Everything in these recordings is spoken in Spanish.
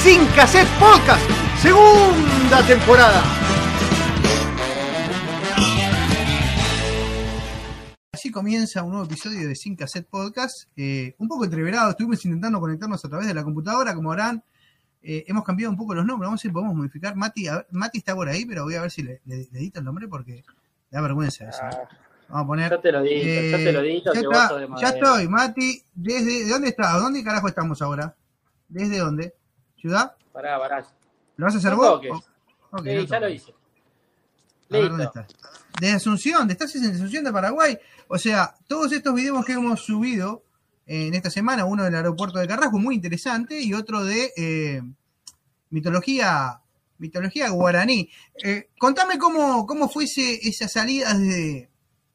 Sin Cassette Podcast, segunda temporada. Así comienza un nuevo episodio de Sin Cassette Podcast. Eh, un poco entreverado, estuvimos intentando conectarnos a través de la computadora, como verán. eh, hemos cambiado un poco los nombres, vamos a ver si podemos modificar. Mati, a ver, Mati está por ahí, pero voy a ver si le, le- le edito el nombre porque da vergüenza eso. ¿eh? Vamos a poner. Yo te lo digo, eh, yo te lo digo, ya, que vos está, sos de ya estoy, Mati. Desde, ¿De dónde estás? ¿Dónde carajo estamos ahora? ¿Desde dónde? ¿Ciudad? Pará, pará. ¿Lo vas a hacer No vos? Sí, no ya lo hice. A ver, ¿dónde estás? De Asunción, de estás en Asunción de Paraguay. O sea, todos estos videos que hemos subido eh, en esta semana, uno del aeropuerto de Carrasco, muy interesante, y otro de eh, mitología mitología guaraní. Eh, contame cómo, cómo fue ese- esa salida desde,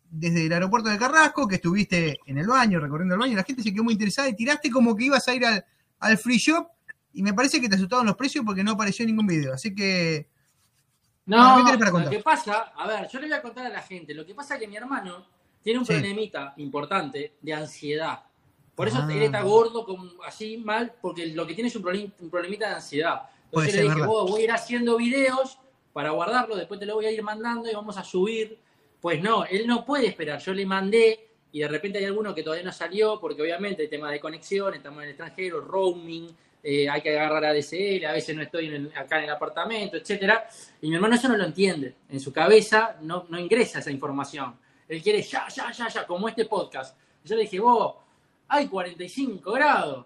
desde el aeropuerto de Carrasco, que estuviste en el baño, recorriendo el baño, la gente se quedó muy interesada y tiraste como que ibas a ir al, al free shop y me parece que te asustaron los precios porque no apareció ningún video. Así que Bueno, No, ¿qué tenés para lo que pasa, a ver, yo le voy a contar a la gente, lo que pasa es que mi hermano tiene un Sí. problemita importante de ansiedad. Por eso Ah. él está gordo, así mal, porque lo que tiene es un, problem- un problemita de ansiedad. Entonces yo le dije. "Vos, voy a ir haciendo videos para guardarlo, después te lo voy a ir mandando y vamos a subir. Pues no, él no puede esperar. Yo le mandé y de repente hay alguno que todavía no salió, porque obviamente hay tema de conexión, estamos en el extranjero, roaming, eh, hay que agarrar ADSL, a veces no estoy en el- acá en el apartamento, etcétera. Y mi hermano eso no lo entiende. En su cabeza no, no ingresa esa información. Él quiere ya, ya, ya, ya, como este podcast. Yo le dije, vos, hay 45 grados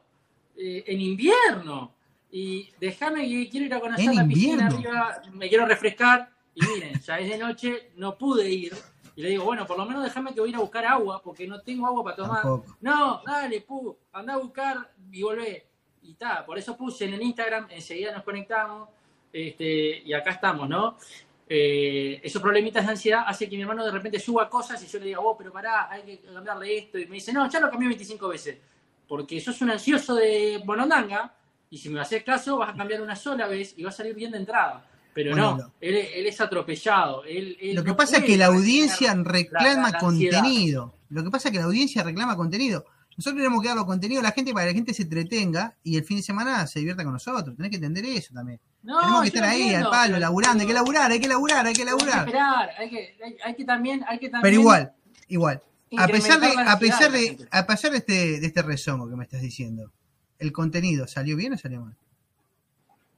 eh, en invierno. Y déjame que quiero ir a conocer la piscina arriba, me quiero refrescar. Y miren, ya es de noche, no pude ir. Y le digo, bueno, por lo menos déjame que voy a ir a buscar agua, porque no tengo agua para tomar. Tampoco. No, dale, pu, anda a buscar y volvé. Y está, por eso puse en el Instagram, enseguida nos conectamos, este, y acá estamos, ¿no? Eh, esos problemitas de ansiedad hace que mi hermano de repente suba cosas y yo le diga, vos, pero pará, hay que cambiarle esto. Y me dice, no, ya lo cambié 25 veces. Porque sos un ansioso de Bonondanga, y si me haces caso, vas a cambiar una sola vez y va a salir bien de entrada. Pero Bueno, no, él, él es atropellado. Él, él Lo que no pasa es que la audiencia la- reclama la- la ansiedad. contenido. Lo que pasa es que la audiencia reclama contenido. Nosotros tenemos que dar los contenidos a la gente para que la gente se entretenga y el fin de semana se divierta con nosotros. Tenés que entender eso también. No, tenemos que estar ahí entiendo, al palo, laburando. Hay que laburar, hay que laburar, hay que Hay que laburar. esperar, hay que, hay, hay que también, hay que también Pero igual, igual. A pesar de, a pesar de, a pesar de este, de este resumen que me estás diciendo, ¿el contenido salió bien o salió mal?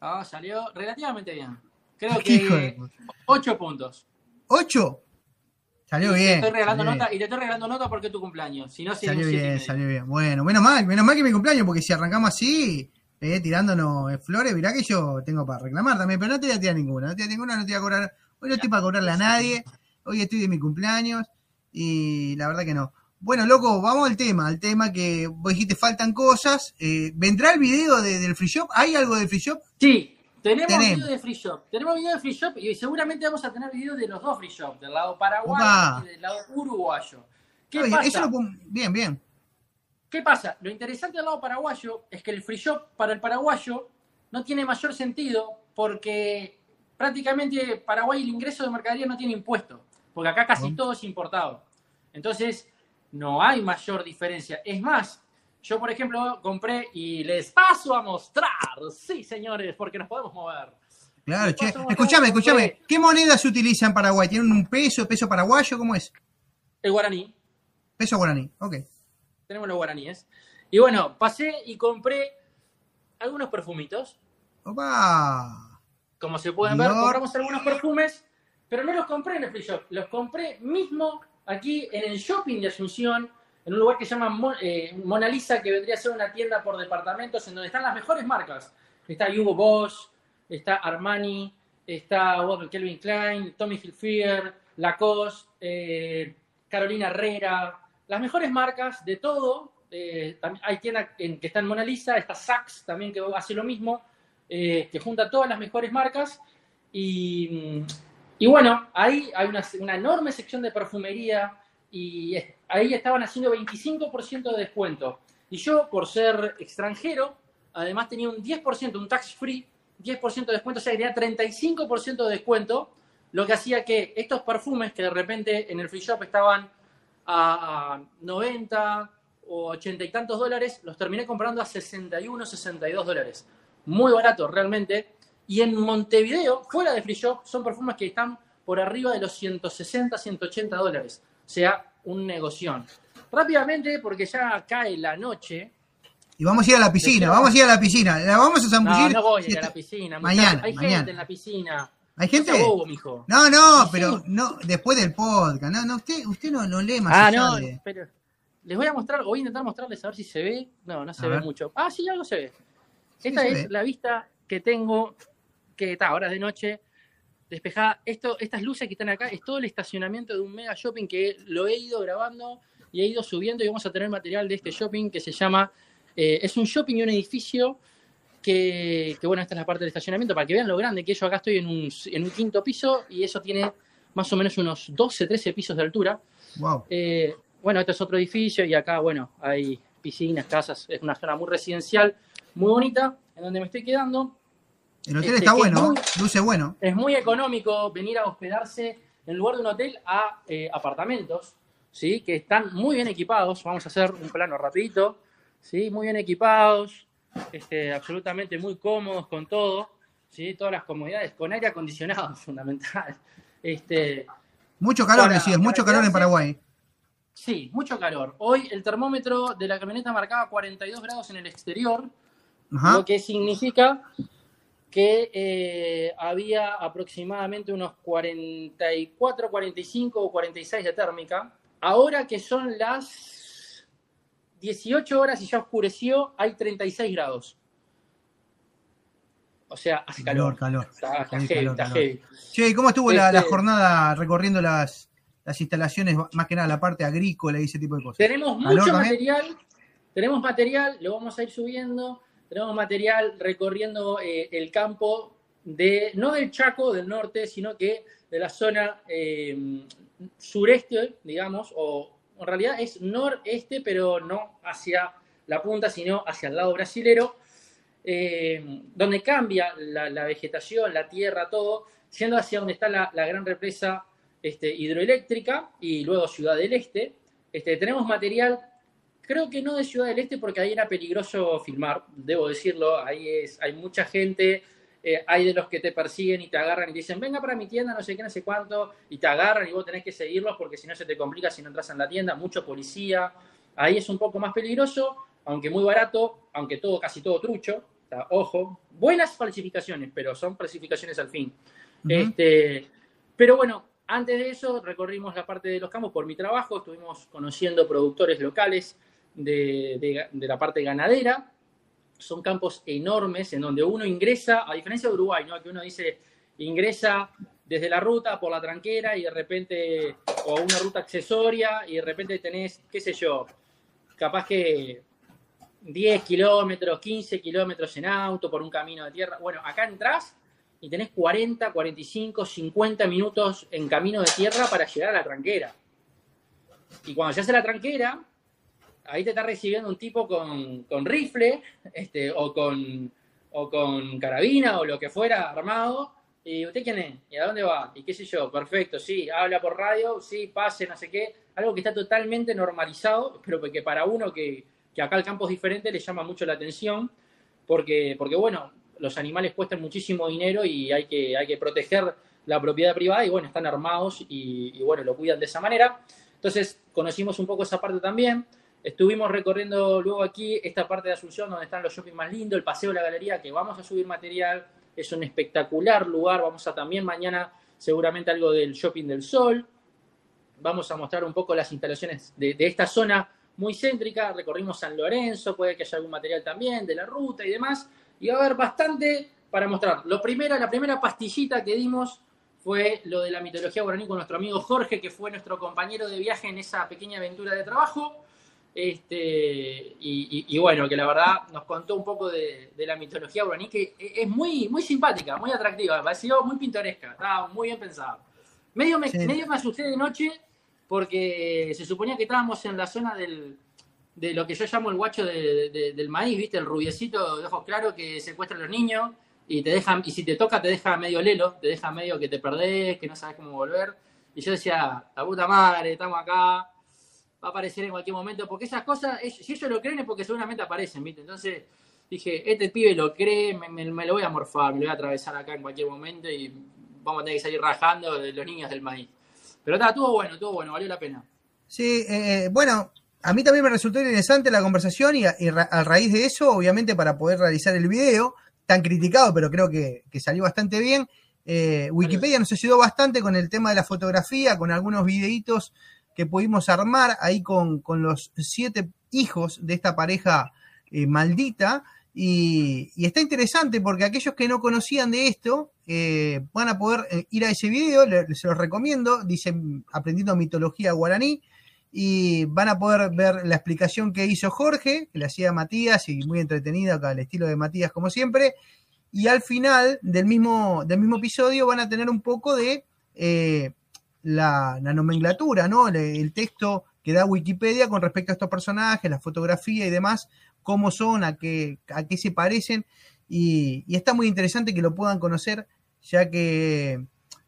Ah, salió relativamente bien. Creo que. 8 puntos. ¿Ocho? Salió y bien. Te estoy regalando nota, bien. y te estoy regalando nota porque es tu cumpleaños. Si no, sería Salió bien, salió bien. Bueno, menos mal, menos mal que mi cumpleaños, porque si arrancamos así, eh, tirándonos eh, flores, mirá que yo tengo para reclamar también, pero no te voy a tirar ninguna, no te voy a tirar ninguna, no te voy a cobrar, hoy no estoy para cobrarle a nadie, hoy estoy de mi cumpleaños, y la verdad que no. Bueno, loco, vamos al tema, al tema que vos dijiste faltan cosas. eh, ¿Vendrá el video de- del free shop? ¿Hay algo del free shop? Sí, tenemos, Tenemos. video de free shop. Tenemos video de free shop y seguramente vamos a tener video de los dos free shop, del lado paraguayo Opa. y del lado uruguayo. ¿Qué Oye, pasa? Eso lo pon- bien, bien. ¿Qué pasa? Lo interesante del lado paraguayo es que el free shop para el paraguayo no tiene mayor sentido porque prácticamente Paraguay el ingreso de mercadería no tiene impuesto, porque acá casi todo es importado. Entonces, no hay mayor diferencia. Es más, yo por ejemplo compré y les paso a mostrar, sí señores, porque nos podemos mover. Claro, ¿Qué che. Escuchame, escuchame. ¿Qué moneda se utiliza en Paraguay? ¿Tienen un peso, peso paraguayo? ¿Cómo es? El guaraní, Peso guaraní. Ok. tenemos los guaraníes. Y bueno, pasé y compré algunos perfumitos. Opa. Como se pueden ver, compramos algunos perfumes, pero no los compré en el free shop, los compré mismo aquí en el shopping de Asunción, en un lugar que se llama eh, Mona Lisa, que vendría a ser una tienda por departamentos en donde están las mejores marcas. Está Hugo Boss, está Armani, está Kelvin Klein, Tommy Hilfiger, Lacoste, eh, Carolina Herrera, las mejores marcas de todo. eh, hay tienda en, que está en Mona Lisa, está Saks también que hace lo mismo. eh, que junta todas las mejores marcas. Y, y bueno, ahí hay una, una, enorme sección de perfumería y ahí estaban haciendo 25% de descuento. Y yo, por ser extranjero, además tenía un 10%, un tax free, 10% de descuento, o sea, tenía 35% de descuento, lo que hacía que estos perfumes que de repente en el free shop estaban a 90 o 80 y tantos dólares, los terminé comprando a 61, 62 dólares. Muy barato realmente. Y en Montevideo, fuera de free shop, son perfumes que están por arriba de los 160, 180 dólares. Sea, un negocio. Rápidamente, porque ya cae la noche. Y vamos a ir a la piscina, vamos a ir a la piscina. La vamos a zambullir. No, no voy a ir a la piscina. Mañana. Hay gente en la piscina. ¿Hay gente? mijo. No, no, pero no, después del podcast. No, no, usted, usted no, no lee más. Ah, no, pero les voy a mostrar, voy a intentar mostrarles a ver si se ve. No, no se ve mucho. Ah, sí, algo se ve. Esta es la vista que tengo, que está ahora de noche, despejada. Esto, estas luces que están acá es todo el estacionamiento de un mega shopping que lo he ido grabando y he ido subiendo y vamos a tener material de este shopping que se llama, eh, es un shopping y un edificio que, bueno, esta es la parte del estacionamiento, para que vean lo grande que yo acá estoy en un, en un quinto piso y eso tiene más o menos unos 12, 13 pisos de altura. Wow. Eh, bueno, este es otro edificio y acá, bueno, hay piscinas, casas, es una zona muy residencial, muy bonita, en donde me estoy quedando. El hotel este, está bueno, luce bueno. Es muy económico venir a hospedarse en lugar de un hotel a eh, apartamentos, ¿sí? Que están muy bien equipados. Vamos a hacer un plano rapidito, ¿sí? Muy bien equipados, este, absolutamente muy cómodos con todo, ¿sí? Todas las comodidades, con aire acondicionado, fundamental. Este, mucho calor, decías, mucho calor en Paraguay. Sí, mucho calor. Hoy el termómetro de la camioneta marcaba 42 grados en el exterior, lo que significa que eh, había aproximadamente unos 44, 45 o 46 de térmica. Ahora que son las 18 horas y ya oscureció, hay 36 grados. O sea, hace calor. Calor, calor. Está, heavy, está heavy. Che, ¿cómo estuvo la, este jornada recorriendo las, las instalaciones, más que nada la parte agrícola y ese tipo de cosas. Tenemos mucho material, tenemos material, lo vamos a ir subiendo, tenemos material recorriendo eh, el campo de, no del Chaco, del norte, sino que de la zona eh, sureste, digamos, o en realidad es noreste, pero no hacia la punta, sino hacia el lado brasilero, eh, donde cambia la, vegetación, la tierra, todo, siendo hacia donde está la, la gran represa este, hidroeléctrica y luego Ciudad del Este. Este, tenemos material, creo que no de Ciudad del Este porque ahí era peligroso filmar, debo decirlo, ahí es, hay mucha gente, eh, hay de los que te persiguen y te agarran y te dicen, venga para mi tienda, no sé qué, no sé cuánto, y te agarran y vos tenés que seguirlos porque si no se te complica si no entras en la tienda, mucho policía, ahí es un poco más peligroso, aunque muy barato, aunque todo, casi todo trucho, ojo, buenas falsificaciones, pero son falsificaciones al fin. este, pero bueno, antes de eso, recorrimos la parte de los campos por mi trabajo, estuvimos conociendo productores locales de, la parte ganadera. Son campos enormes en donde uno ingresa, a diferencia de Uruguay, ¿no? que uno dice ingresa desde la ruta por la tranquera y de repente, o una ruta accesoria, y de repente tenés, qué sé yo, capaz que 10 kilómetros, 15 kilómetros en auto por un camino de tierra. Bueno, acá entras y tenés 40, 45, 50 minutos en camino de tierra para llegar a la tranquera. Y cuando llegas a la tranquera, ahí te está recibiendo un tipo con, rifle, este, o con, o con carabina, o lo que fuera, armado. ¿Y usted quién es? ¿Y a dónde va? ¿Y qué sé yo? Perfecto, sí, habla por radio, sí, pase, no sé qué. Algo que está totalmente normalizado, pero que para uno que, que acá el campo es diferente le llama mucho la atención, porque, porque bueno, los animales cuestan muchísimo dinero y hay que, hay que proteger la propiedad privada y bueno, están armados y, bueno, lo cuidan de esa manera. Entonces conocimos un poco esa parte también. Estuvimos recorriendo luego aquí esta parte de Asunción donde están los shopping más lindos, el Paseo de la Galería, que vamos a subir material. Es un espectacular lugar. Vamos a también mañana seguramente algo del Shopping del Sol. Vamos a mostrar un poco las instalaciones de, de esta zona muy céntrica. Recorrimos San Lorenzo, puede que haya algún material también de la ruta y demás y va a haber bastante para mostrar. Lo primero, la primera pastillita que dimos fue lo de la mitología guaraní con nuestro amigo Jorge, que fue nuestro compañero de viaje en esa pequeña aventura de trabajo. Este, y, bueno, que la verdad nos contó un poco de, la mitología guaraní, que es muy, muy simpática, muy atractiva, me pareció muy pintoresca, estaba muy bien pensada. Medio me, medio me asusté de noche porque se suponía que estábamos en la zona del, de lo que yo llamo el guacho del maíz, ¿viste? El rubiecito de ojos claros que secuestra a los niños y te deja, y si te toca te deja medio lelo, te deja medio que te perdés, que no sabes cómo volver. Y yo decía, la puta madre, estamos acá, va a aparecer en cualquier momento, porque esas cosas, si ellos lo creen es porque seguramente aparecen, ¿viste? Entonces dije, este pibe lo cree, me, lo voy a morfar, me lo voy a atravesar acá en cualquier momento y vamos a tener que salir rajando de los niños del maíz. Pero está, estuvo bueno, estuvo bueno, valió la pena. Sí, eh, bueno, a mí también me resultó interesante la conversación y a, raíz de eso, obviamente, para poder realizar el video, tan criticado, pero creo que, salió bastante bien, eh, Wikipedia nos ayudó bastante con el tema de la fotografía, con algunos videitos que pudimos armar ahí con, los siete hijos de esta pareja eh, maldita. Y, está interesante porque aquellos que no conocían de esto eh, van a poder eh, ir a ese video, se los recomiendo, dicen Aprendiendo Mitología Guaraní, y van a poder ver la explicación que hizo Jorge, que le hacía Matías, y muy entretenida, al estilo de Matías como siempre, y al final del mismo, del mismo episodio van a tener un poco de la, nomenclatura, ¿no? El, texto que da Wikipedia con respecto a estos personajes, la fotografía y demás, cómo son, a qué, a qué se parecen. Y, está muy interesante que lo puedan conocer, ya que,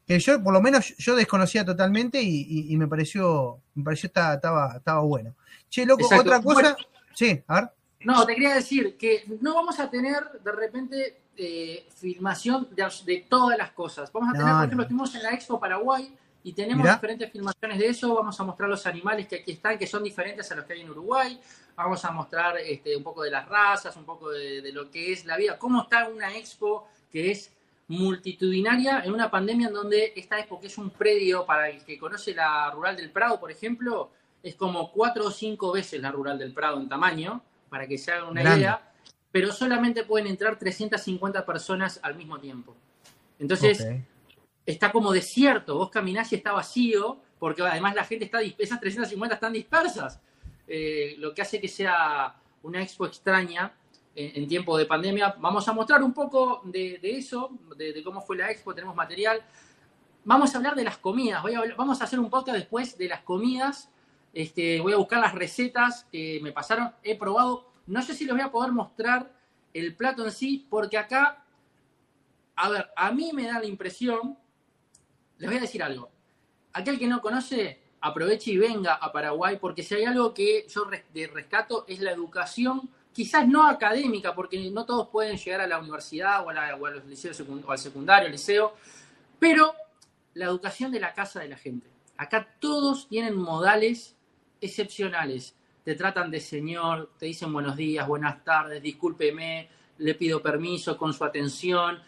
yo, por lo menos, yo desconocía totalmente y, me pareció, me pareció estaba, estaba, estaba bueno. Che, loco, otra cosa. sí, a ver. No, te quería decir que no vamos a tener de repente eh, filmación de, todas las cosas. Vamos a tener, por ejemplo, estuvimos en la Expo Paraguay y tenemos diferentes filmaciones de eso. Vamos a mostrar los animales que aquí están, que son diferentes a los que hay en Uruguay. Vamos a mostrar este, un poco de las razas, un poco de, lo que es la vida. Cómo está una expo que es multitudinaria en una pandemia en donde esta expo, que es un predio para el que conoce la Rural del Prado, por ejemplo, es como cuatro o cinco veces la Rural del Prado en tamaño, para que se hagan una idea, pero solamente pueden entrar 350 personas al mismo tiempo. Entonces, está como desierto, vos caminás y está vacío, porque además la gente está, esas 350 están dispersas, eh, lo que hace que sea una expo extraña en, tiempo de pandemia. Vamos a mostrar un poco de, eso, de, cómo fue la expo, tenemos material. Vamos a hablar de las comidas, vamos a hacer un podcast después de las comidas. Este, voy a buscar las recetas que me pasaron, he probado, no sé si les voy a poder mostrar el plato en sí, porque acá, a ver, a mí me da la impresión les voy a decir algo. Aquel que no conoce, aproveche y venga a Paraguay, porque si hay algo que yo rescato es la educación, quizás no académica, porque no todos pueden llegar a la universidad o, a, los liceos al secundario, liceo, pero la educación de la casa de la gente. Acá todos tienen modales excepcionales. Te tratan de señor, te dicen buenos días, buenas tardes, discúlpeme, le pido permiso con su atención,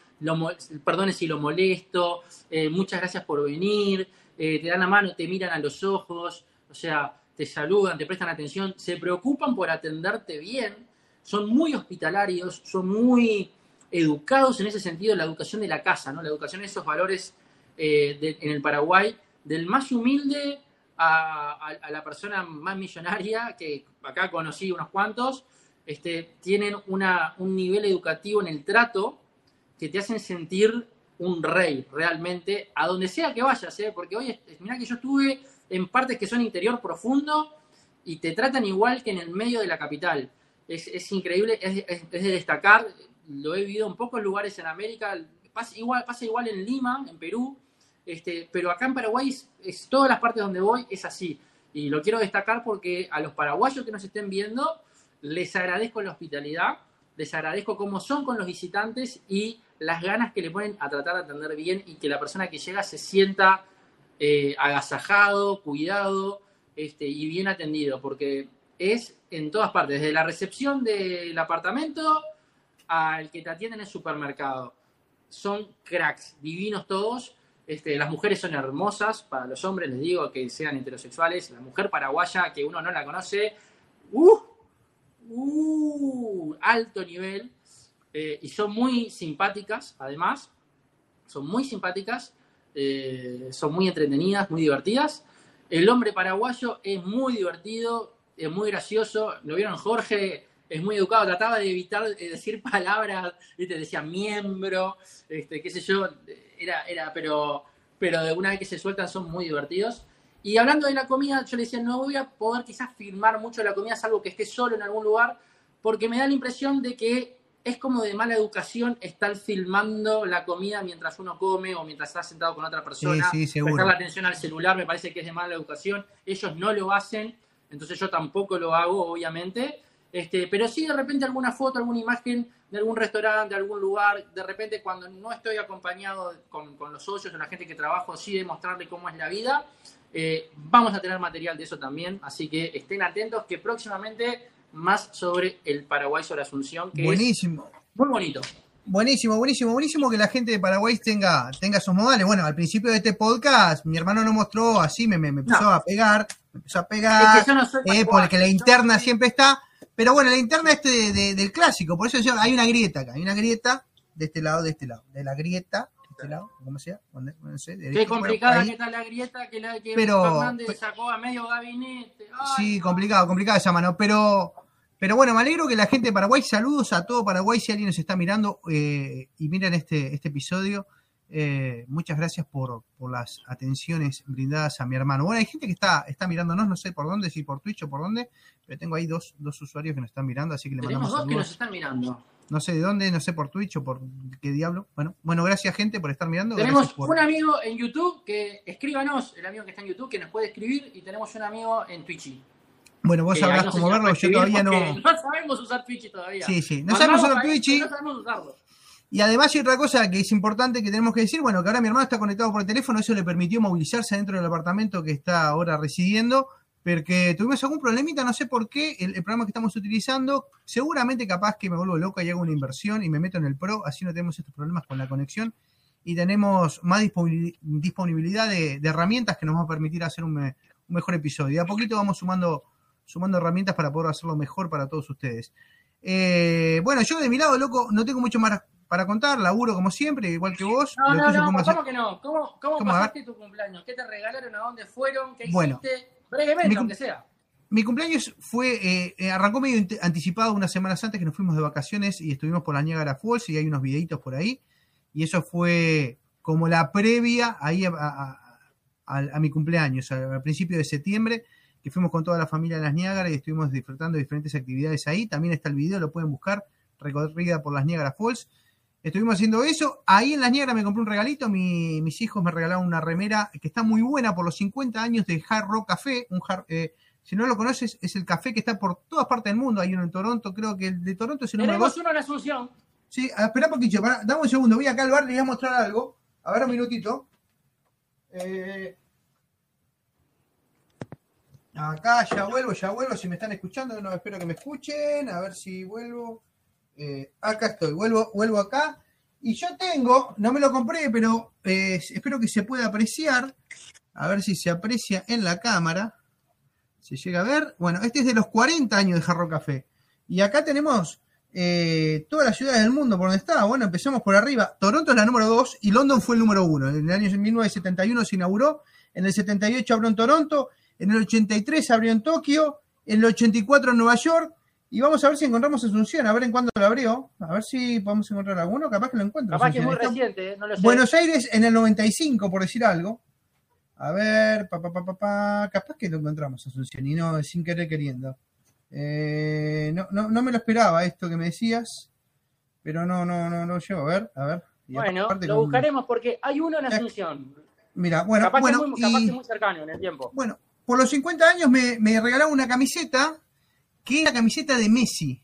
perdone si lo molesto, eh, muchas gracias por venir, eh, te dan la mano, te miran a los ojos, o sea, te saludan, te prestan atención, se preocupan por atenderte bien, son muy hospitalarios, son muy educados en ese sentido, la educación de la casa, ¿no? La educación de esos valores eh, en el Paraguay, del más humilde a, la persona más millonaria, que acá conocí unos cuantos, este, tienen una, un nivel educativo en el trato que te hacen sentir un rey realmente, a donde sea que vayas, ¿eh? porque hoy, mira que yo estuve en partes que son interior profundo y te tratan igual que en el medio de la capital. Es, increíble, es, de destacar, lo he vivido en pocos lugares en América, pasa igual, pasa igual en Lima, en Perú, este, pero acá en Paraguay, es, todas las partes donde voy es así. Y lo quiero destacar porque a los paraguayos que nos estén viendo, les agradezco la hospitalidad, les agradezco cómo son con los visitantes y las ganas que le ponen a tratar de atender bien y que la persona que llega se sienta eh, agasajado, cuidado este, y bien atendido, porque es en todas partes, desde la recepción del apartamento al que te atiende en el supermercado. Son cracks, divinos todos. Este, las mujeres son hermosas, para los hombres les digo que sean heterosexuales. La mujer paraguaya que uno no la conoce, uh, uh, alto nivel. Eh, y son muy simpáticas, además, son muy simpáticas, eh, son muy entretenidas, muy divertidas. El hombre paraguayo es muy divertido, es muy gracioso. Lo vieron Jorge, es muy educado, trataba de evitar decir palabras, ¿viste? decía miembro, este, qué sé yo, era, era, pero, pero de una vez que se sueltan son muy divertidos. Y hablando de la comida, yo le decía, no voy a poder quizás filmar mucho la comida, salvo que esté solo en algún lugar, porque me da la impresión de que es como de mala educación estar filmando la comida mientras uno come o mientras está sentado con otra persona. Sí, sí, seguro. Prestar la atención al celular me parece que es de mala educación. Ellos no lo hacen, entonces yo tampoco lo hago, obviamente. Este, pero sí de repente alguna foto, alguna imagen de algún restaurante, de algún lugar, de repente cuando no estoy acompañado con, con los socios o la gente que trabajo, sí de mostrarle cómo es la vida. Eh, vamos a tener material de eso también, así que estén atentos que próximamente más sobre el Paraguay sobre Asunción, que Buenísimo. es muy bonito. Buenísimo, buenísimo, buenísimo que la gente de Paraguay tenga, tenga sus modales. Bueno, al principio de este podcast, mi hermano no mostró así, me, me, me empezó No. a pegar, me empezó a pegar, Es que yo no soy eh, porque la interna siempre está. Pero bueno, la interna este de- de- del clásico, por eso yo- hay una grieta acá, hay una grieta de este lado, de este lado, de la grieta, este lado, como sea, donde- no sé, de Qué este, complicada que está la grieta que, la, que Pero- Fernández pe- sacó a medio gabinete. Ay, Sí, complicado, complicada esa mano. Pero, pero bueno, me alegro que la gente de Paraguay, saludos a todo Paraguay si alguien nos está mirando eh, y miran este, este episodio. eh, muchas gracias por, por las atenciones brindadas a mi hermano. Bueno, hay gente que está, está mirándonos, no sé por dónde, si por Twitch o por dónde, pero tengo ahí dos, dos usuarios que nos están mirando, así que le Tenemos mandamos dos que nos están mirando. No sé de dónde, no sé por Twitch o por qué diablo. Bueno, bueno, gracias gente por estar mirando. Tenemos por- un amigo en YouTube que escríbanos, el amigo que está en YouTube, que nos puede escribir, y tenemos un amigo en Twitch. Bueno, vos sabrás no cómo verlo, yo todavía no. No sabemos usar Twitch todavía. Sí, sí. No Mandamos sabemos usar Twitch. pero No sabemos usarlo. Y además hay otra cosa que es importante que tenemos que decir, bueno, que ahora mi hermano está conectado por el teléfono, eso le permitió movilizarse dentro del apartamento que está ahora residiendo, porque tuvimos algún problemita, no sé por qué, el, el programa que estamos utilizando, seguramente capaz que me vuelvo loco y hago una inversión y me meto en el Pro, así no tenemos estos problemas con la conexión y tenemos más disponibil- disponibilidad de, de herramientas que nos va a permitir hacer un, me- un mejor episodio. Y a poquito vamos sumando, sumando herramientas para poder hacerlo mejor para todos ustedes. Eh, bueno, yo de mi lado, loco, no tengo mucho más para contar, laburo como siempre, igual que vos. No, no, no, ¿cómo que no? ¿Cómo, cómo, pasaste tu cumpleaños? ¿Qué te regalaron? ¿A dónde fueron? ¿Qué Bueno. hiciste? Brevemente, Mi aunque sea. Mi cumpleaños fue, eh, eh, arrancó medio anticipado unas semanas antes que nos fuimos de vacaciones y estuvimos por la Niagara Falls y hay unos videitos por ahí. Y eso fue como la previa ahí a, a- a- a mi cumpleaños, al principio de septiembre, que fuimos con toda la familia a las Niágara y estuvimos disfrutando de diferentes actividades ahí. También está el video, lo pueden buscar, recorrida por las Niagara Falls. Estuvimos haciendo eso. Ahí en las Niagara me compré un regalito. Mi- mis hijos me regalaron una remera que está muy buena por los 50 años de Hard Rock Café. Un hard- eh, si no lo conoces, es el café que está por todas partes del mundo. Hay uno en Toronto, creo que el de Toronto es el número Tenemos 2. uno en Asunción. Sí, ah, espera un poquito, pará, dame un segundo. Voy acá al bar, les voy a mostrar algo. A ver, un minutito. Eh, acá ya vuelvo, ya vuelvo. Si me están escuchando, no espero que me escuchen. A ver si vuelvo. Eh, acá estoy, vuelvo, vuelvo acá. Y yo tengo, no me lo compré, pero eh, espero que se pueda apreciar. A ver si se aprecia en la cámara. Se llega a ver. Bueno, este es de los 40 años de Jarro Café. Y acá tenemos eh, todas las ciudades del mundo por donde está. Bueno, empezamos por arriba. Toronto es la número 2 y London fue el número 1. En el año 1971 se inauguró. En el 78 abrió en Toronto. En el 83 abrió en Tokio. En el 84 en Nueva York. Y vamos a ver si encontramos Asunción. A ver en cuándo lo abrió. A ver si podemos encontrar alguno. Capaz que lo encuentro. Capaz que es muy reciente, ¿eh? no lo sé. Buenos Aires en el 95, por decir algo. A ver, pa, pa, pa, pa, pa, capaz que lo encontramos, Asunción, y no, sin querer queriendo. Eh, no, no, no me lo esperaba esto que me decías, pero no, no, no, no llego a ver, a ver. Y bueno, lo con- buscaremos porque hay uno en Asunción. Mira, bueno, capaz, bueno, que es muy, capaz y- que es muy cercano en el tiempo. bueno, por los 50 años me, me regalaron una camiseta que es la camiseta de Messi.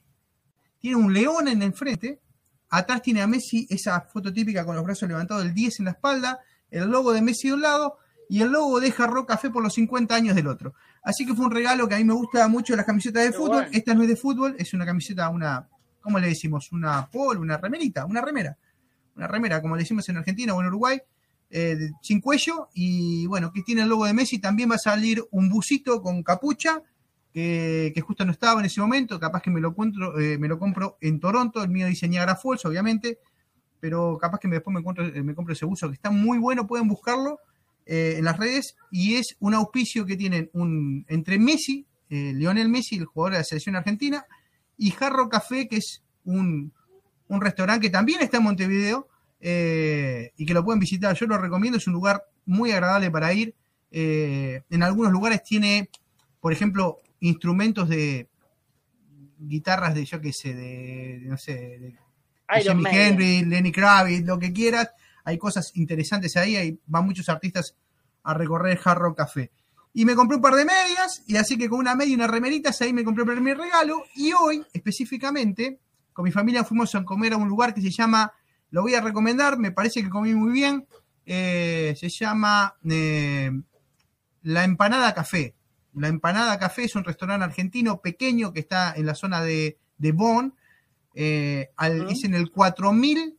Tiene un león en el frente. Atrás tiene a Messi esa foto típica con los brazos levantados, el 10 en la espalda, el logo de Messi de un lado y el logo de Jarro Café por los 50 años del otro. Así que fue un regalo que a mí me gusta mucho las camisetas de Qué fútbol. bueno. Esta no es de fútbol, es una camiseta, una, ¿cómo le decimos? Una polo, una remerita, una remera. Una remera, como le decimos en Argentina o en Uruguay, eh, sin cuello. Y bueno, que tiene el logo de Messi. También va a salir un busito con capucha, que, justo no estaba en ese momento. Capaz que me lo, encuentro, eh, me lo compro en Toronto. El mío dice Niagara Falls, obviamente. Pero capaz que me, después me, encuentro, eh, me compro ese buzo, que está muy bueno. Pueden buscarlo eh, en las redes. Y es un auspicio que tienen un, entre Messi, Lionel Messi, el jugador de la selección argentina, y Jarro Café, que es un, un restaurante que también está en Montevideo y que lo pueden visitar. Yo lo recomiendo, es un lugar muy agradable para ir. En algunos lugares tiene, por ejemplo, instrumentos de guitarras de, yo qué sé, de, de no sé, de Maiden. Henry, Lenny Kravitz, lo que quieras. Hay cosas interesantes ahí, hay, van muchos artistas a recorrer Hard Rock Café. Y me compré un par de medias, y así que con una media y unas remeritas ahí me compré el primer regalo. Y hoy, específicamente, con mi familia fuimos a comer a un lugar que se llama, lo voy a recomendar, me parece que comí muy bien, eh, se llama eh, La Empanada Café. La Empanada Café es un restaurante argentino pequeño que está en la zona de, de Bonn, eh, al- es en el 4000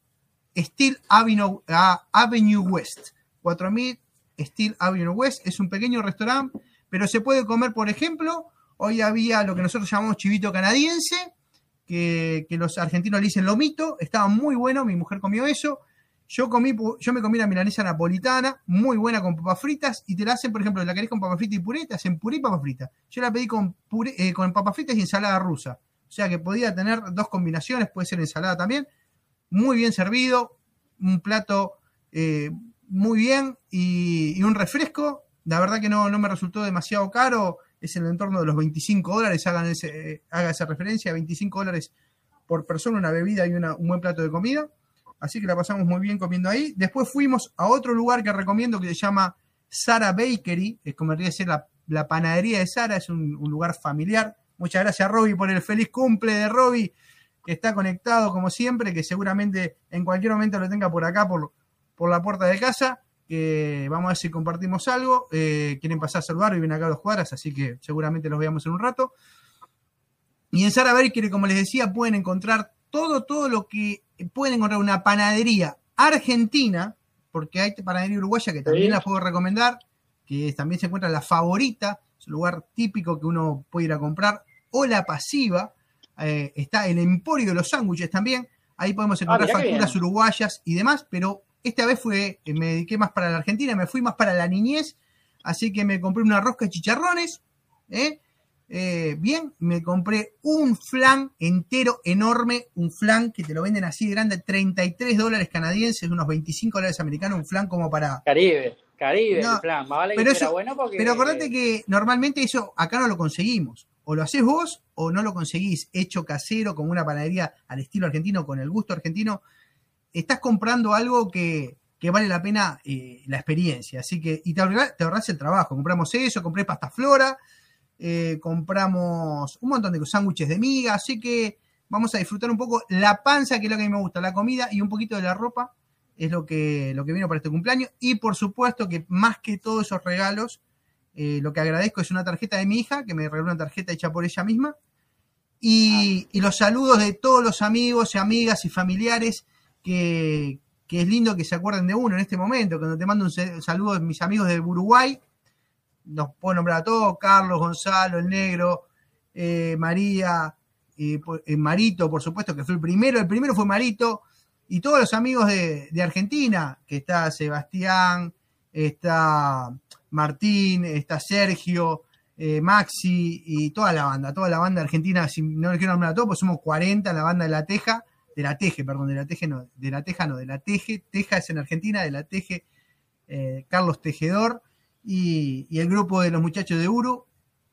Steel Avenue, ah, Avenue West. 4000 Steel Avenue West es un pequeño restaurante, pero se puede comer, por ejemplo, hoy había lo que nosotros llamamos chivito canadiense, que, que los argentinos le dicen lomito, estaba muy bueno, mi mujer comió eso. Yo comí, yo me comí la milanesa napolitana, muy buena con papas fritas, y te la hacen, por ejemplo, la querés con papas fritas y puré, te hacen puré y papas fritas. Yo la pedí con puré, eh, con papas fritas y ensalada rusa. O sea que podía tener dos combinaciones, puede ser ensalada también. Muy bien servido, un plato eh, muy bien y, y un refresco. La verdad que no, no me resultó demasiado caro, es en el entorno de los 25 dólares, hagan ese, eh, haga esa referencia, 25 dólares por persona, una bebida y una- un buen plato de comida. Así que la pasamos muy bien comiendo ahí. Después fuimos a otro lugar que recomiendo que se llama Sara Bakery, es como debería ser la, panadería de Sara, es un, lugar familiar. Muchas gracias, Roby, por el feliz cumple de Roby, que está conectado como siempre, que seguramente en cualquier momento lo tenga por acá, por, por la puerta de casa. Que vamos a ver si compartimos algo. Eh, quieren pasar a saludar, viven acá a dos cuadras, así que seguramente los veamos en un rato. Y en Sara Bakery, como les decía, pueden encontrar todo, todo lo que pueden encontrar una panadería argentina, porque hay panadería uruguaya que también Sí. la puedo recomendar, que también se encuentra la favorita, es un lugar típico que uno puede ir a comprar, o la pasiva, eh, está el Emporio de los Sándwiches también, ahí podemos encontrar mirá qué facturas uruguayas y demás, pero esta vez fue, eh, me dediqué más para la Argentina, me fui más para la niñez, así que me compré una rosca de chicharrones, ¿eh? Eh, bien, me compré un flan entero enorme, un flan que te lo venden así de grande, 33 dólares canadienses, unos 25 dólares americanos, un flan como para... Caribe, Caribe, No, el plan. Más vale pero que fuera eso- bueno porque. Pero acordate que normalmente eso acá no lo conseguimos. O lo haces vos o no lo conseguís hecho casero, como una panadería al estilo argentino, con el gusto argentino. Estás comprando algo que, que vale la pena eh, la experiencia. Así que, y te ahorrás, te ahorrás el trabajo. Compramos eso, compré pasta flora, eh, compramos un montón de sándwiches de miga. Así que vamos a disfrutar un poco la panza, que es lo que a mí me gusta, la comida y un poquito de la ropa. Es lo que, lo que vino para este cumpleaños. Y por supuesto que más que todos esos regalos, eh, lo que agradezco es una tarjeta de mi hija, que me regaló una tarjeta hecha por ella misma. Y, los saludos de todos los amigos y amigas y familiares que, que es lindo que se acuerden de uno en este momento. Cuando te mando un saludo de mis amigos de Uruguay, los puedo nombrar a todos, Carlos, Gonzalo, el negro, eh, María, eh, Marito, por supuesto, que fue el primero. El primero fue Marito. Y todos los amigos de, Argentina, que está Sebastián, está Martín, está Sergio, eh, Maxi y toda la banda, toda la banda argentina, si no le quiero nombrar a todos, pues somos 40, la banda de la Teja, de la Teje, perdón, de la Teje no, de la Teja no, de la Teje, Teja es en Argentina, de la Teje, Carlos Tejedor y, el grupo de los muchachos de Uru,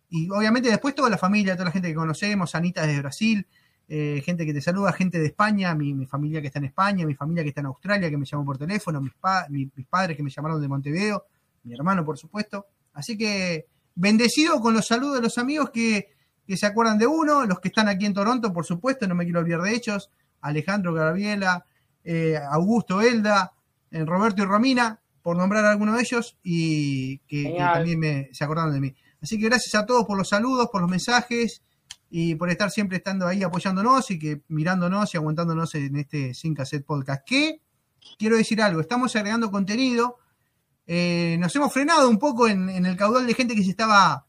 y obviamente después toda la familia, toda la gente que conocemos, Anita desde Brasil, eh, gente que te saluda, gente de España, mi, mi familia que está en España, mi familia que está en Australia, que me llamó por teléfono, mis, pa- mi- mis padres que me llamaron de Montevideo, mi hermano, por supuesto. Así que bendecido con los saludos de los amigos que, que se acuerdan de uno, los que están aquí en Toronto, por supuesto, no me quiero olvidar de ellos, Alejandro Gabriela, eh, Augusto Elda, eh, Roberto y Romina, por nombrar a alguno de ellos, y que, también me, se acordaron de mí. Así que gracias a todos por los saludos, por los mensajes y por estar siempre estando ahí apoyándonos y que mirándonos y aguantándonos en este Sin Cassette Podcast. Que quiero decir algo, estamos agregando contenido. eh, nos hemos frenado un poco en, en el caudal de gente que se estaba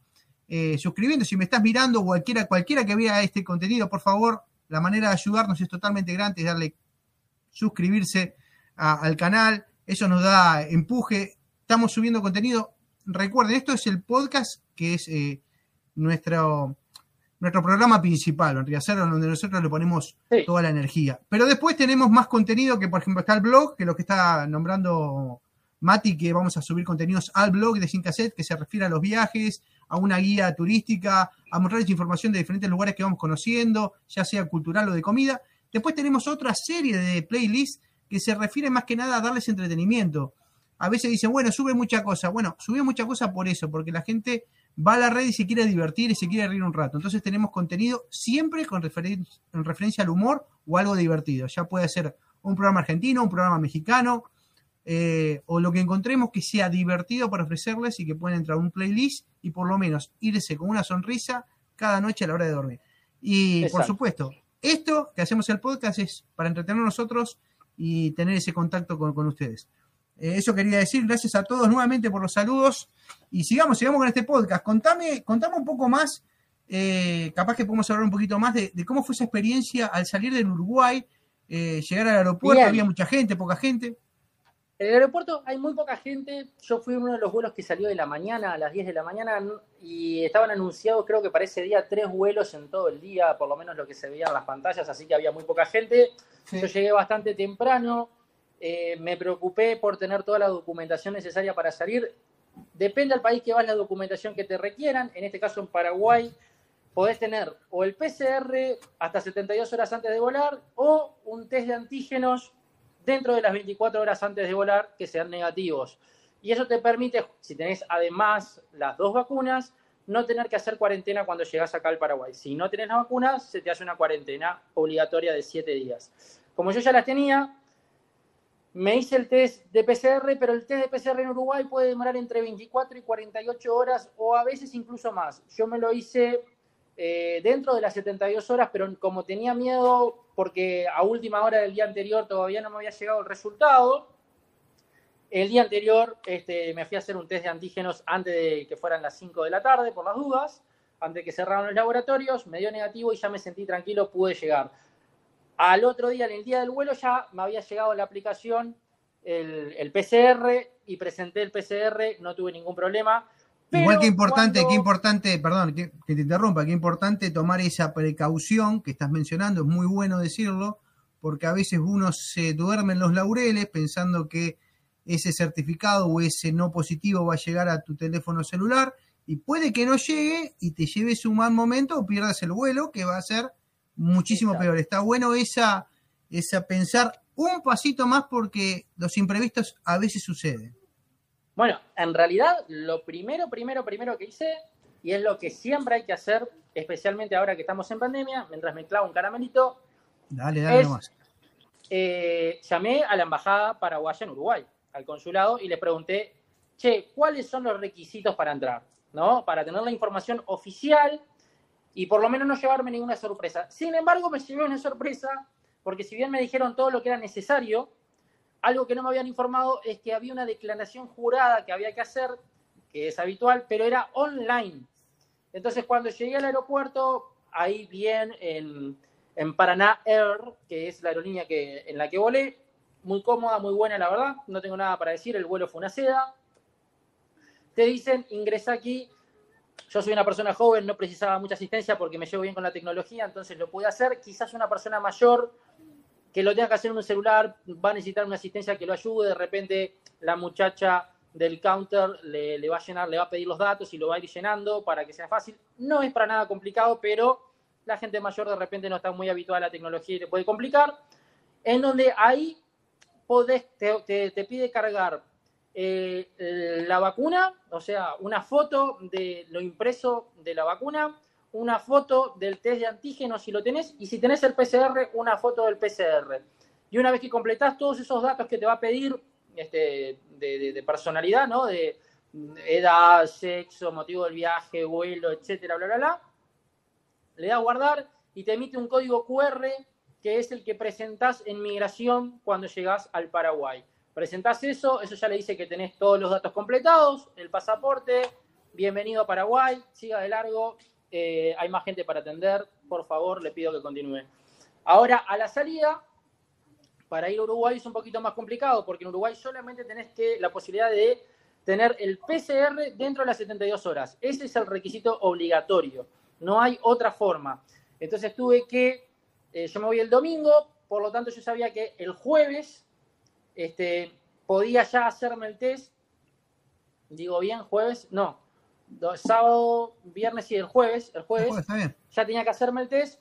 eh, suscribiendo. Si me estás mirando, cualquiera, cualquiera que vea este contenido, por favor, la manera de ayudarnos es totalmente gratis, darle suscribirse a- al canal, eso nos da empuje, estamos subiendo contenido. Recuerden, esto es el podcast que es eh, nuestro, nuestro programa principal, en realidad, donde nosotros le ponemos Sí. toda la energía. Pero después tenemos más contenido que, por ejemplo, está el blog, que es lo que está nombrando Mati, que vamos a subir contenidos al blog de Sin Cassette, que se refiere a los viajes, a una guía turística, a mostrarles información de diferentes lugares que vamos conociendo, ya sea cultural o de comida. Después tenemos otra serie de playlists que se refiere más que nada a darles entretenimiento. A veces dicen, bueno, sube mucha cosa. Bueno, sube mucha cosa por eso, porque la gente va a la red y se quiere divertir y se quiere reír un rato. Entonces tenemos contenido siempre con referen en referencia al humor o algo divertido. Ya puede ser un programa argentino, un programa mexicano, eh, o lo que encontremos que sea divertido para ofrecerles y que puedan entrar a un playlist y por lo menos irse con una sonrisa cada noche a la hora de dormir. Y por supuesto, esto que hacemos el podcast es para entretener nosotros y tener ese contacto con, con ustedes. Eh, eso quería decir, gracias a todos nuevamente por los saludos y sigamos, sigamos con este podcast. Contame, contame un poco más, eh, capaz que podemos hablar un poquito más de, de cómo fue esa experiencia al salir del Uruguay, eh, llegar al aeropuerto, Bien. había mucha gente, poca gente. En el aeropuerto hay muy poca gente. Yo fui uno de los vuelos que salió de la mañana, a las 10 de la mañana, y estaban anunciados, creo que para ese día, tres vuelos en todo el día, por lo menos lo que se veía en las pantallas, así que había muy poca gente. Yo llegué bastante temprano, eh, me preocupé por tener toda la documentación necesaria para salir. Depende del país que vas, la documentación que te requieran. En este caso, en Paraguay, podés tener o el PCR hasta 72 horas antes de volar o un test de antígenos dentro de las 24 horas antes de volar que sean negativos. Y eso te permite, si tenés además las dos vacunas, no tener que hacer cuarentena cuando llegas acá al Paraguay. Si no tenés las vacunas, se te hace una cuarentena obligatoria de 7 días. Como yo ya las tenía, me hice el test de PCR, pero el test de PCR en Uruguay puede demorar entre 24 y 48 horas o a veces incluso más. Yo me lo hice eh, dentro de las 72 horas, pero como tenía miedo porque a última hora del día anterior todavía no me había llegado el resultado, el día anterior este, me fui a hacer un test de antígenos antes de que fueran las 5 de la tarde, por las dudas, antes de que cerraran los laboratorios, me dio negativo y ya me sentí tranquilo, pude llegar. Al otro día, en el día del vuelo, ya me había llegado la aplicación, el, el PCR, y presenté el PCR, no tuve ningún problema. Igual que importante, cuando- que importante, perdón, que, que te interrumpa, que importante tomar esa precaución que estás mencionando, es muy bueno decirlo, porque a veces uno se duerme en los laureles pensando que ese certificado o ese no positivo va a llegar a tu teléfono celular y puede que no llegue y te lleves un mal momento o pierdas el vuelo, que va a ser muchísimo Exacto. peor. Está bueno esa, esa pensar un pasito más porque los imprevistos a veces suceden. Bueno, en realidad lo primero, primero, primero que hice, y es lo que siempre hay que hacer, especialmente ahora que estamos en pandemia, mientras me clavo un caramelito, Dale, dale Es- nomás. eh, llamé a la embajada paraguaya en Uruguay, al consulado, y le pregunté, che, ¿cuáles son los requisitos para entrar? ¿No? Para tener la información oficial y por lo menos no llevarme ninguna sorpresa. Sin embargo, me llevé una sorpresa, porque si bien me dijeron todo lo que era necesario, algo que no me habían informado es que había una declaración jurada que había que hacer, que es habitual, pero era online. Entonces, cuando llegué al aeropuerto, ahí bien en, en Paraná Air, que es la aerolínea que, en la que volé, muy cómoda, muy buena, la verdad, no tengo nada para decir, el vuelo fue una seda. Te dicen, ingresa aquí. Yo soy una persona joven, no precisaba mucha asistencia porque me llevo bien con la tecnología, entonces lo pude hacer. Quizás una persona mayor que lo tenga que hacer en un celular va a necesitar una asistencia que lo ayude. De repente la muchacha del counter le, va a llenar, le va a pedir los datos y lo va a ir llenando para que sea fácil. No es para nada complicado, pero la gente mayor de repente no está muy habituada a la tecnología y le puede complicar. En donde ahí podés, te pide cargar eh, la vacuna, o sea, una foto de lo impreso de la vacuna, una foto del test de antígenos si lo tenés, y si tenés el PCR, una foto del PCR. Y una vez que completás todos esos datos que te va a pedir este, de, personalidad, ¿no? De edad, sexo, motivo del viaje, vuelo, etcétera, bla, bla, bla, le das guardar y te emite un código QR que es el que presentás en migración cuando llegás al Paraguay. Presentás eso, eso ya le dice que tenés todos los datos completados, el pasaporte, bienvenido a Paraguay, siga de largo, eh, hay más gente para atender, por favor, le pido que continúe. Ahora, a la salida, para ir a Uruguay es un poquito más complicado, porque en Uruguay solamente tenés que la posibilidad de tener el PCR dentro de las 72 horas. Ese es el requisito obligatorio. No hay otra forma. Entonces tuve que, eh, yo me voy el domingo, por lo tanto yo sabía que el jueves este, podía ya hacerme el test. Digo bien, jueves, no. Sábado, viernes y el jueves, el jueves, ya tenía que hacerme el test.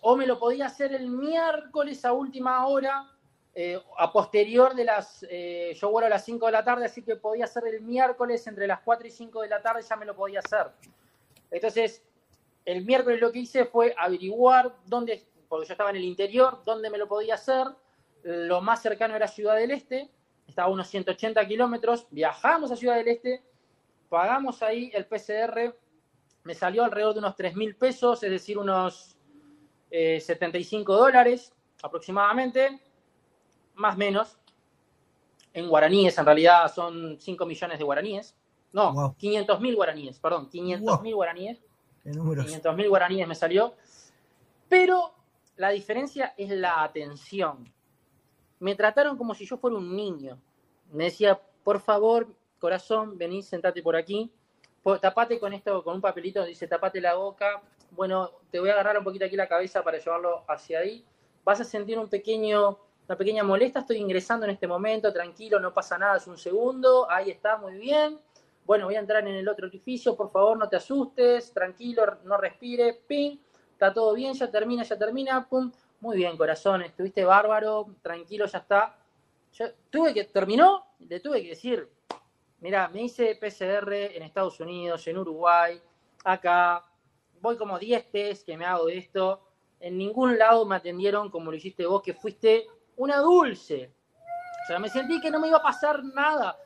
O me lo podía hacer el miércoles a última hora, eh, a posterior de las, eh, yo vuelo a las 5 de la tarde, así que podía ser el miércoles entre las 4 y 5 de la tarde, ya me lo podía hacer. Entonces, el miércoles lo que hice fue averiguar dónde, porque yo estaba en el interior, dónde me lo podía hacer. Lo más cercano era Ciudad del Este, estaba a unos 180 kilómetros. Viajamos a Ciudad del Este, pagamos ahí el PCR, me salió alrededor de unos 3 mil pesos, es decir, unos 75 eh, dólares aproximadamente más o menos, en guaraníes, en realidad son 5 millones de guaraníes. No, wow. 500 mil guaraníes, perdón, 500 mil guaraníes. 500 mil guaraníes me salió. Pero la diferencia es la atención. Me trataron como si yo fuera un niño. Me decía, por favor, corazón, vení, sentate por aquí. Tapate con esto, con un papelito, dice, tapate la boca. Bueno, te voy a agarrar un poquito aquí la cabeza para llevarlo hacia ahí. Vas a sentir un pequeño una pequeña molesta, estoy ingresando en este momento, tranquilo, no pasa nada, es un segundo, ahí está, muy bien. Bueno, voy a entrar en el otro orificio, por favor, no te asustes, tranquilo, no respire, ping, está todo bien, ya termina, ya termina, pum. Muy bien, corazón, estuviste bárbaro, tranquilo, ya está. Yo tuve que, terminó, le tuve que decir, mira, me hice PCR en Estados Unidos, en Uruguay, acá, voy como 10 test que me hago de esto, en ningún lado me atendieron como lo hiciste vos, que fuiste una dulce. O sea, me sentí que no me iba a pasar nada.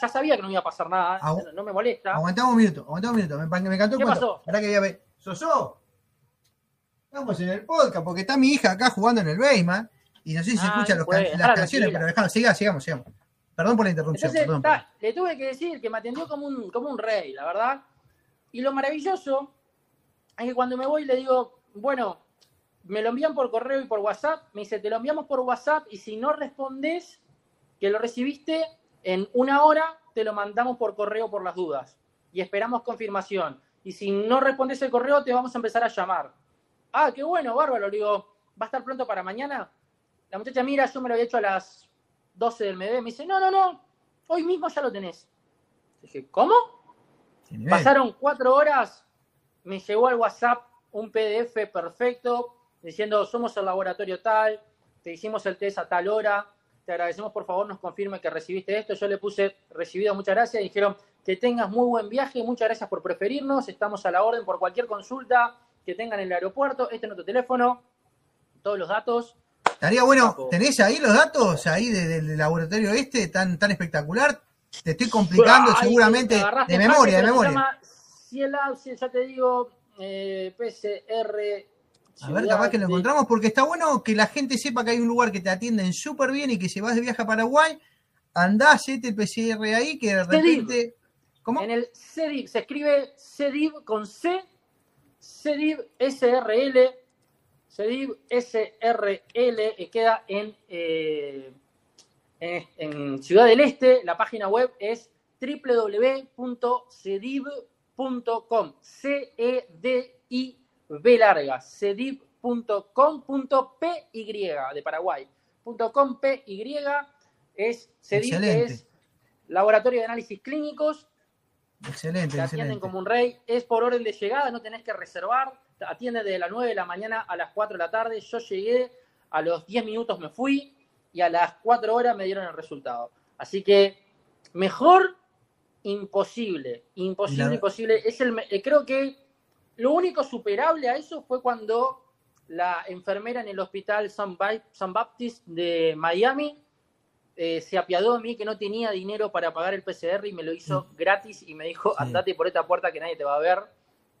Ya, sabía que no me iba a pasar nada, no, me molesta. Aguantamos un minuto, aguantamos un minuto. Me, me encantó ¿Qué pasó? Ahora que voy a ver. ¿Sosó? Estamos en el podcast porque está mi hija acá jugando en el Bayman y no sé si se escuchan las canciones, pero dejamos, sigamos, sigamos, sigamos. Perdón por la interrupción. le tuve que decir que me atendió como un, como un rey, la verdad. Y lo maravilloso es que cuando me voy le digo, bueno, me lo envían por correo y por WhatsApp, me dice, te lo enviamos por WhatsApp y si no respondes que lo recibiste, en una hora te lo mandamos por correo por las dudas y esperamos confirmación. Y si no respondes el correo, te vamos a empezar a llamar. Ah, qué bueno, bárbaro. Le digo, ¿va a estar pronto para mañana? La muchacha, mira, yo me lo había hecho a las 12 del mediodía. Me dice, no, no, no, hoy mismo ya lo tenés. Dije, ¿cómo? Pasaron cuatro horas, me llegó al WhatsApp un PDF perfecto, diciendo somos el laboratorio tal, te hicimos el test a tal hora, te agradecemos por favor nos confirme que recibiste esto. Yo le puse recibido, muchas gracias, dijeron que tengas muy buen viaje, muchas gracias por preferirnos, estamos a la orden por cualquier consulta que tengan en el aeropuerto, este es nuestro teléfono, todos los datos. Estaría bueno, ¿tenés ahí los datos ahí del laboratorio este tan, tan espectacular? Te estoy complicando seguramente de memoria, de memoria. Si el, ya te digo, eh, PCR a ver, capaz que lo encontramos, porque está bueno que la gente sepa que hay un lugar que te atienden súper bien y que si vas de viaje a Paraguay, andás, hacete el PCR ahí, que de repente. ¿Cómo? En el CEDIV, se escribe CEDIV con C, CEDIV SRL, CEDIV SRL, que queda en, eh, en, en Ciudad del Este. La página web es www.cediv.com, C-E-D-I B larga, de Paraguay. .com.py es CEDIP, es Laboratorio de Análisis Clínicos. Excelente, Te atienden como un rey. Es por orden de llegada, no tenés que reservar. Te atienden de las 9 de la mañana a las 4 de la tarde. Yo llegué, a los 10 minutos me fui y a las 4 horas me dieron el resultado. Así que mejor imposible, imposible, imposible. Es el, eh, creo que lo único superable a eso fue cuando la enfermera en el hospital San, Baptist de Miami eh, se apiadó de mí que no tenía dinero para pagar el PCR y me lo hizo mm. gratis y me dijo, andate por esta puerta que nadie te va a ver.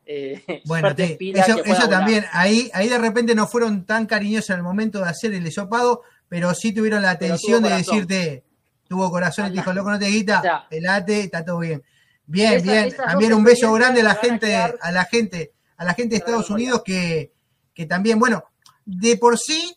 Eh, bueno, eso, también, ahí, ahí de repente no fueron tan cariñosos en el momento de hacer el hisopado, pero sí tuvieron la atención de decirte, tuvo corazón y te dijo, loco, no te guita, pelate, está todo bien. Bien, bien. También un beso grande a la gente, a, la gente, a la gente de Estados Unidos que, que también, bueno, de por sí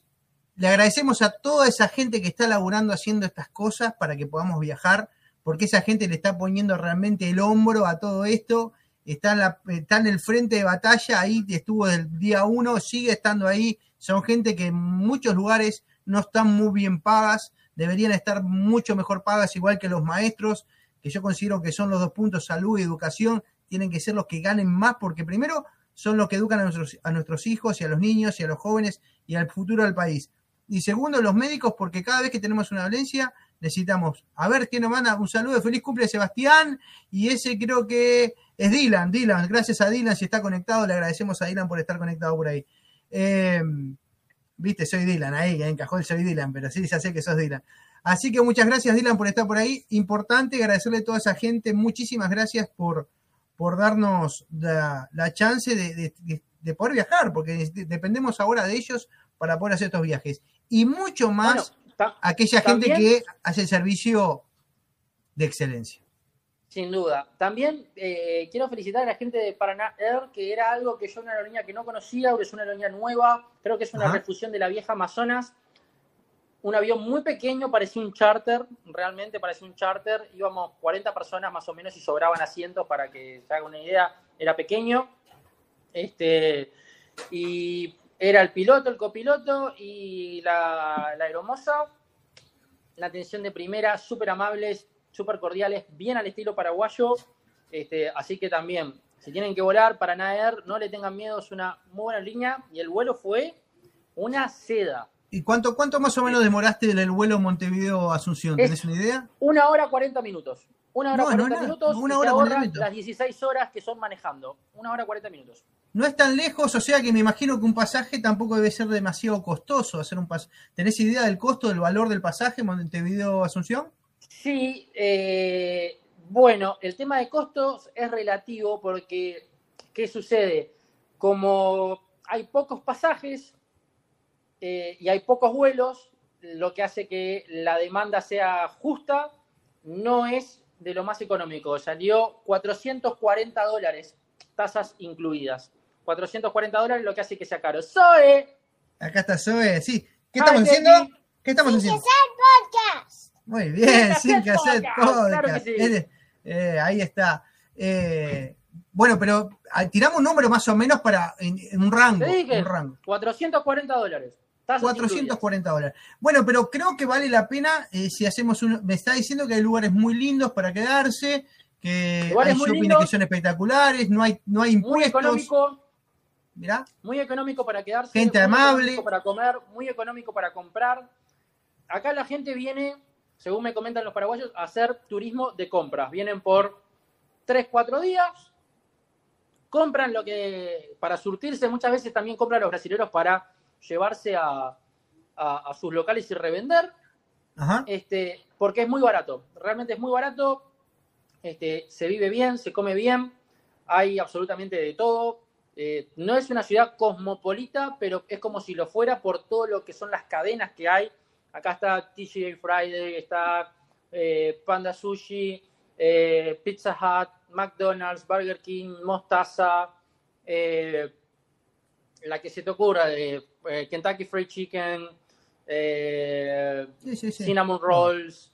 le agradecemos a toda esa gente que está laburando haciendo estas cosas para que podamos viajar, porque esa gente le está poniendo realmente el hombro a todo esto, está en, la, el frente de batalla, ahí estuvo desde el día uno, sigue estando ahí, son gente que en muchos lugares no están muy bien pagas, deberían estar mucho mejor pagas, igual que los maestros, que yo considero que son los dos puntos, salud y educación, tienen que ser los que ganen más, porque primero son los que educan a nuestros, a nuestros hijos y a los niños y a los jóvenes y al futuro del país. Y segundo, los médicos, porque cada vez que tenemos una dolencia, necesitamos, a ver qué nos manda, un saludo, feliz cumple Sebastián, y ese creo que es Dylan, Dylan, gracias a Dylan si está conectado, le agradecemos a Dylan por estar conectado por ahí. Eh, viste, soy Dylan, ahí encajó el soy Dylan, pero sí, ya sé que sos Dylan. Así que muchas gracias Dylan por estar por ahí, importante agradecerle a toda esa gente, muchísimas gracias por, por darnos la, chance de, poder viajar, porque dependemos ahora de ellos para poder hacer estos viajes. Y mucho más aquella gente que hace el servicio de excelencia. Sin duda. También eh, quiero felicitar a la gente de Paraná Air, que era algo que yo una aerolínea que no conocía, es una aerolínea nueva, creo que es una refusión de la vieja Amazonas. Un avión muy pequeño, parecía un charter, realmente parecía un charter. Íbamos 40 personas más o menos y sobraban asientos para que se haga una idea. Era pequeño. Este, y era el piloto, el copiloto y la, la aeromoza. La atención de primera, súper amables, súper cordiales, bien al estilo paraguayo. Este, así que también, si tienen que volar para Naer, no le tengan miedo, es una muy buena línea. Y el vuelo fue una seda. ¿Y cuánto, cuánto más o menos demoraste el vuelo Montevideo-Asunción? ¿Tenés una idea? Una hora cuarenta minutos. Una hora cuarenta minutos una hora minutos. las 16 horas que son manejando. Una hora cuarenta minutos no es tan lejos, o sea que me imagino que un pasaje tampoco debe ser demasiado costoso hacer un pasaje. ¿Tenés idea del costo, del valor del pasaje Montevideo Asunción? Sí, eh, bueno, el tema de costos es relativo porque, ¿qué sucede? Como hay pocos pasajes eh, y hay pocos vuelos, lo que hace que la demanda sea justa, no es de lo más económico. Salió 440 dólares, tasas incluidas. 440 dólares, lo que hace que sea caro. ¡Zoe! Acá está Zoe, sí. ¿Qué estamos haciendo? ¿Qué estamos haciendo? podcast. Muy bien, sin. Claro que sí. eh, ahí está. Eh, bueno, pero ah, tiramos un número más o menos para en, un rango. Dije, un rango. 440 dólares. 440 dólares. Bueno, pero creo que vale la pena eh, si hacemos un... Me está diciendo que hay lugares muy lindos para quedarse, que hay shopping que son espectaculares, no hay, no hay impuestos. Muy económico, muy económico para quedarse. Gente amable. Para comer, muy económico para comprar. Acá la gente viene, según me comentan los paraguayos, a hacer turismo de compras. Vienen por 3, 4 días, compran lo que, para surtirse, muchas veces también compran los brasileños para llevarse a, sus locales y revender. Este, porque es muy barato, realmente es muy barato, este, se vive bien, se come bien, hay absolutamente de todo, eh, no es una ciudad cosmopolita, pero es como si lo fuera por todo lo que son las cadenas que hay. Acá está TGI Friday, está eh, Panda Sushi, eh, Pizza Hut, McDonald's, Burger King, Mostaza, la que se te ocurra, Kentucky Fried Chicken, Cinnamon Rolls.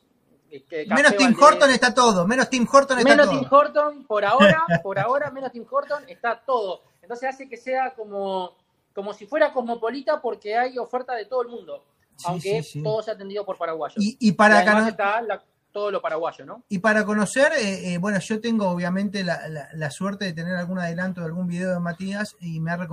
menos Tim Horton está todo, menos Tim Horton está todo. Menos Tim Horton, por ahora, por ahora, menos Tim Horton está todo. Entonces hace que sea como, como si fuera cosmopolita porque hay oferta de todo el mundo, aunque todo sea atendido por paraguayos. Y, para está todo lo paraguayo, ¿no? Y para conocer, eh, eh, bueno, yo tengo obviamente la, suerte de tener algún adelanto de algún video de Matías y me ha,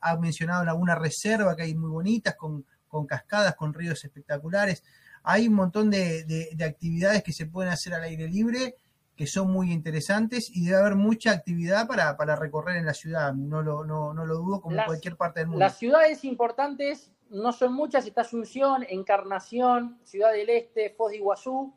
ha mencionado alguna reserva que hay muy bonitas, con, cascadas, con ríos espectaculares. Hay un montón de, de actividades que se pueden hacer al aire libre que son muy interesantes y debe haber mucha actividad para, recorrer en la ciudad, no lo, no, lo dudo como en cualquier parte del mundo. Las ciudades importantes no son muchas, está Asunción, Encarnación, Ciudad del Este, Foz de Iguazú,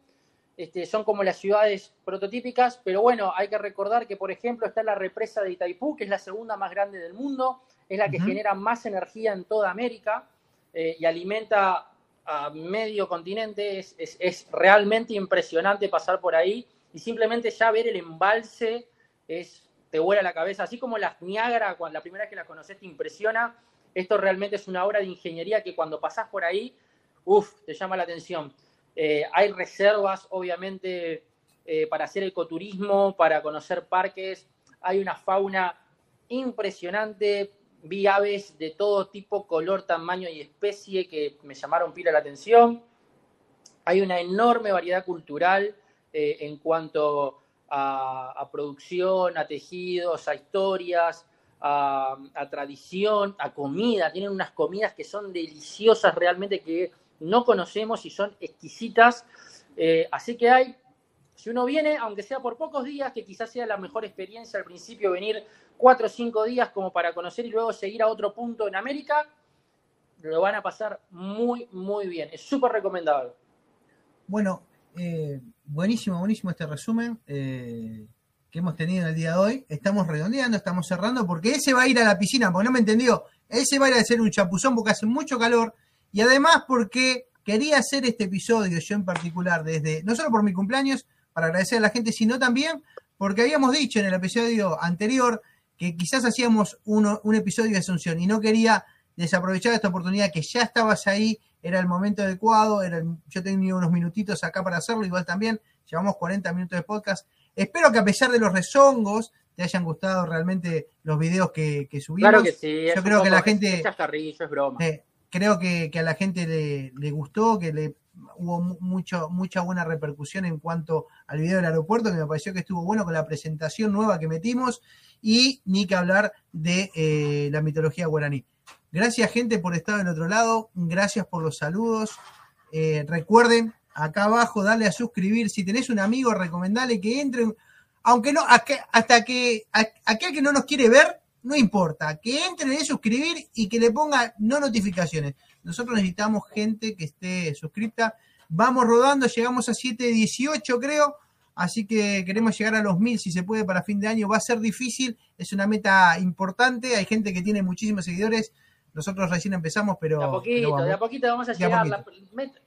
este, son como las ciudades prototípicas, pero bueno, hay que recordar que, por ejemplo, está la represa de Itaipú, que es la segunda más grande del mundo, es la que genera más energía en toda América eh, y alimenta a medio continente, es, es realmente impresionante pasar por ahí y simplemente ya ver el embalse es, te vuela la cabeza, así como las Niágara, cuando la primera vez que las conoces te impresiona, esto realmente es una obra de ingeniería que cuando pasás por ahí, uff, te llama la atención. Eh, hay reservas, obviamente, eh, para hacer ecoturismo, para conocer parques. Hay una fauna impresionante, vi aves de todo tipo, color, tamaño y especie que me llamaron pila la atención. Hay una enorme variedad cultural eh, en cuanto a, producción, a tejidos, a historias, a, tradición, a comida. Tienen unas comidas que son deliciosas realmente, que no conocemos y son exquisitas. Eh, así que hay, si uno viene, aunque sea por pocos días, que quizás sea la mejor experiencia al principio venir cuatro o cinco días como para conocer y luego seguir a otro punto en América, lo van a pasar muy, muy bien. Es súper recomendable. Bueno, eh, buenísimo, buenísimo este resumen eh, que hemos tenido en el día de hoy. Estamos redondeando, estamos cerrando, porque ese va a ir a la piscina, porque no me entendió. Ese va a ir a hacer un chapuzón porque hace mucho calor y además porque quería hacer este episodio, yo en particular, desde, no solo por mi cumpleaños, para agradecer a la gente, sino también porque habíamos dicho en el episodio anterior que quizás hacíamos un episodio de Asunción y no quería desaprovechar esta oportunidad que ya estabas ahí, era el momento adecuado, yo tenía unos minutitos acá para hacerlo, igual también, llevamos 40 minutos de podcast. Espero que a pesar de los rezongos, te hayan gustado realmente los videos que, subimos. Claro que sí. Yo creo que la gente... Es broma. Eh, creo que, a la gente le, gustó, que le hubo mucho, mucha buena repercusión en cuanto al video del aeropuerto, que me pareció que estuvo bueno con la presentación nueva que metimos y ni que hablar de eh, la mitología guaraní. Gracias gente por estar del otro lado, gracias por los saludos. Eh, recuerden acá abajo darle a suscribir. Si tenés un amigo, recomendale que entren, aunque no, hasta que aquel que no nos quiere ver, no importa, que entren y suscribir y que le ponga no notificaciones. Nosotros necesitamos gente que esté suscripta. Vamos rodando, llegamos a 718 creo. Así que queremos llegar a los mil si se puede para fin de año. Va a ser difícil, es una meta importante. Hay gente que tiene muchísimos seguidores. Nosotros recién empezamos, pero. De a poquito, vamos, de a poquito vamos a llegar.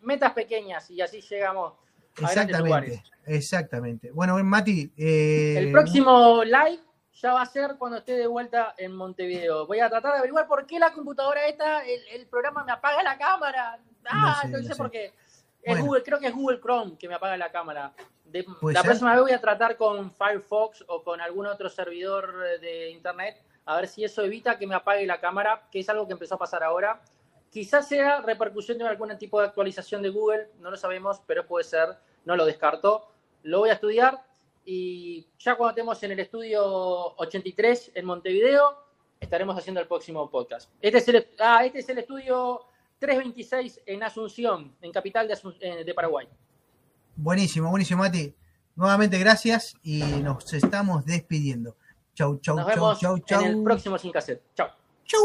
metas pequeñas y así llegamos. A exactamente, exactamente. Bueno, Mati. Eh, el próximo live ya va a ser cuando esté de vuelta en Montevideo. Voy a tratar de averiguar por qué la computadora esta, el, programa me apaga la cámara. Ah, no sé, por qué. Google, creo que es Google Chrome que me apaga la cámara la próxima vez voy a tratar con Firefox o con algún otro servidor de internet, a ver si eso evita que me apague la cámara, que es algo que empezó a pasar ahora. Quizás sea repercusión de algún tipo de actualización de Google, no lo sabemos, pero puede ser, no lo descarto. Lo voy a estudiar y ya cuando estemos en el estudio 83 en Montevideo, estaremos haciendo el próximo podcast. Este es el, ah, este es estudio 326 en Asunción, en capital de, eh, de Paraguay. Buenísimo, buenísimo, Mati. Nuevamente gracias y nos estamos despidiendo. Chau, chau, nos chau, vemos chau, chau. En el próximo Sin Cassette. Chau. Chau.